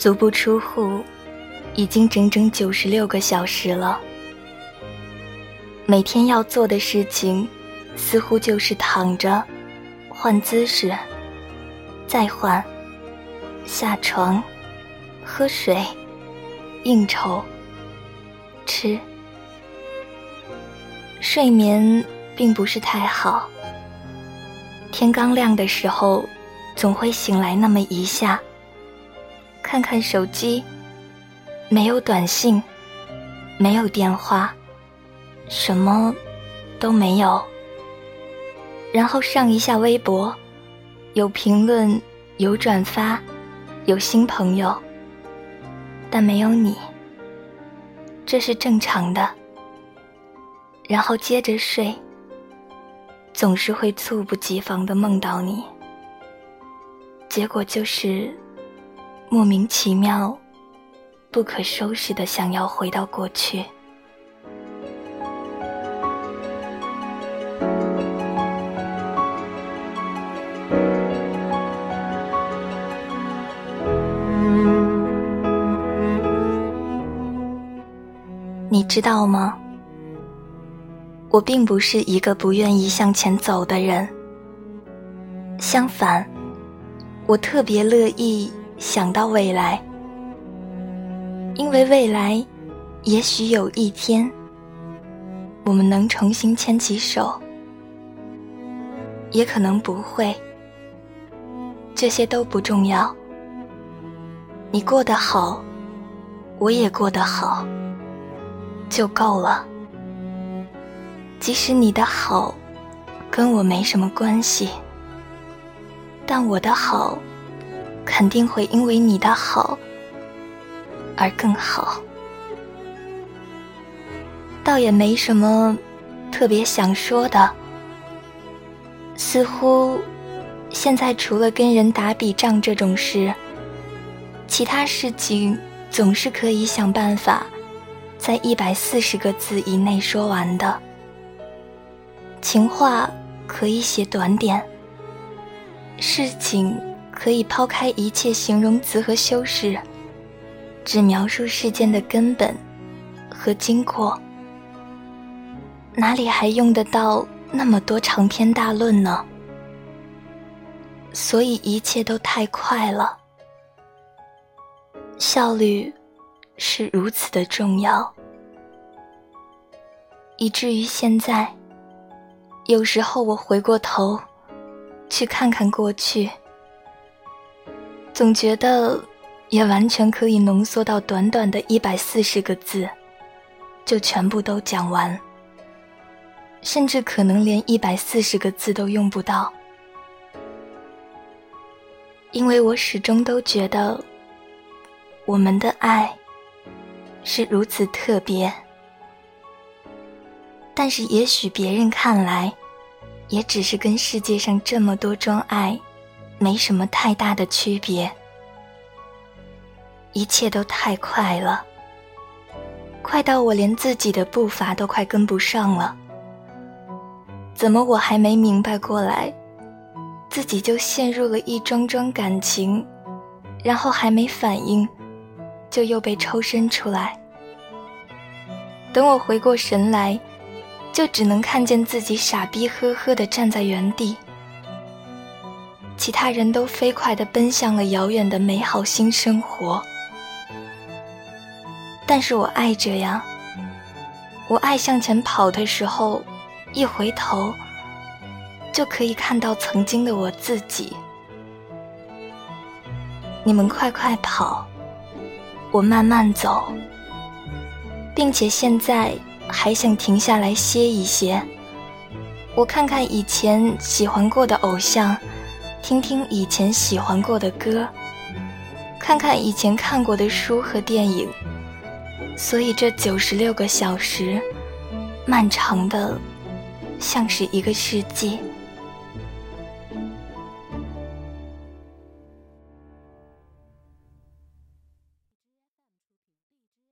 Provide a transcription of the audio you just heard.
足不出户，已经整整九十六个小时了。每天要做的事情，似乎就是躺着，换姿势，再换，下床，喝水，应酬，吃。睡眠并不是太好。天刚亮的时候，总会醒来那么一下。看看手机，没有短信，没有电话，什么都没有。然后上一下微博，有评论，有转发，有新朋友，但没有你，这是正常的。然后接着睡，总是会猝不及防的梦到你，结果就是。莫名其妙、不可收拾的想要回到过去。你知道吗？我并不是一个不愿意向前走的人，相反，我特别乐意。想到未来，因为未来，也许有一天，我们能重新牵起手，也可能不会。这些都不重要。你过得好，我也过得好，就够了。即使你的好跟我没什么关系，但我的好。肯定会因为你的好而更好，倒也没什么特别想说的。似乎现在除了跟人打笔仗这种事，其他事情总是可以想办法在一百四十个字以内说完的。情话可以写短点，事情。可以抛开一切形容词和修饰，只描述事件的根本和经过。哪里还用得到那么多长篇大论呢？所以一切都太快了，效率是如此的重要，以至于现在，有时候我回过头去看看过去。总觉得，也完全可以浓缩到短短的一百四十个字，就全部都讲完。甚至可能连一百四十个字都用不到，因为我始终都觉得，我们的爱是如此特别。但是也许别人看来，也只是跟世界上这么多种爱。没什么太大的区别，一切都太快了，快到我连自己的步伐都快跟不上了。怎么我还没明白过来，自己就陷入了一桩桩感情，然后还没反应，就又被抽身出来。等我回过神来，就只能看见自己傻逼呵呵的站在原地。其他人都飞快地奔向了遥远的美好新生活，但是我爱这样。我爱向前跑的时候，一回头就可以看到曾经的我自己。你们快快跑，我慢慢走，并且现在还想停下来歇一歇，我看看以前喜欢过的偶像，听听以前喜欢过的歌，看看以前看过的书和电影。所以这九十六个小时，漫长的，像是一个世纪。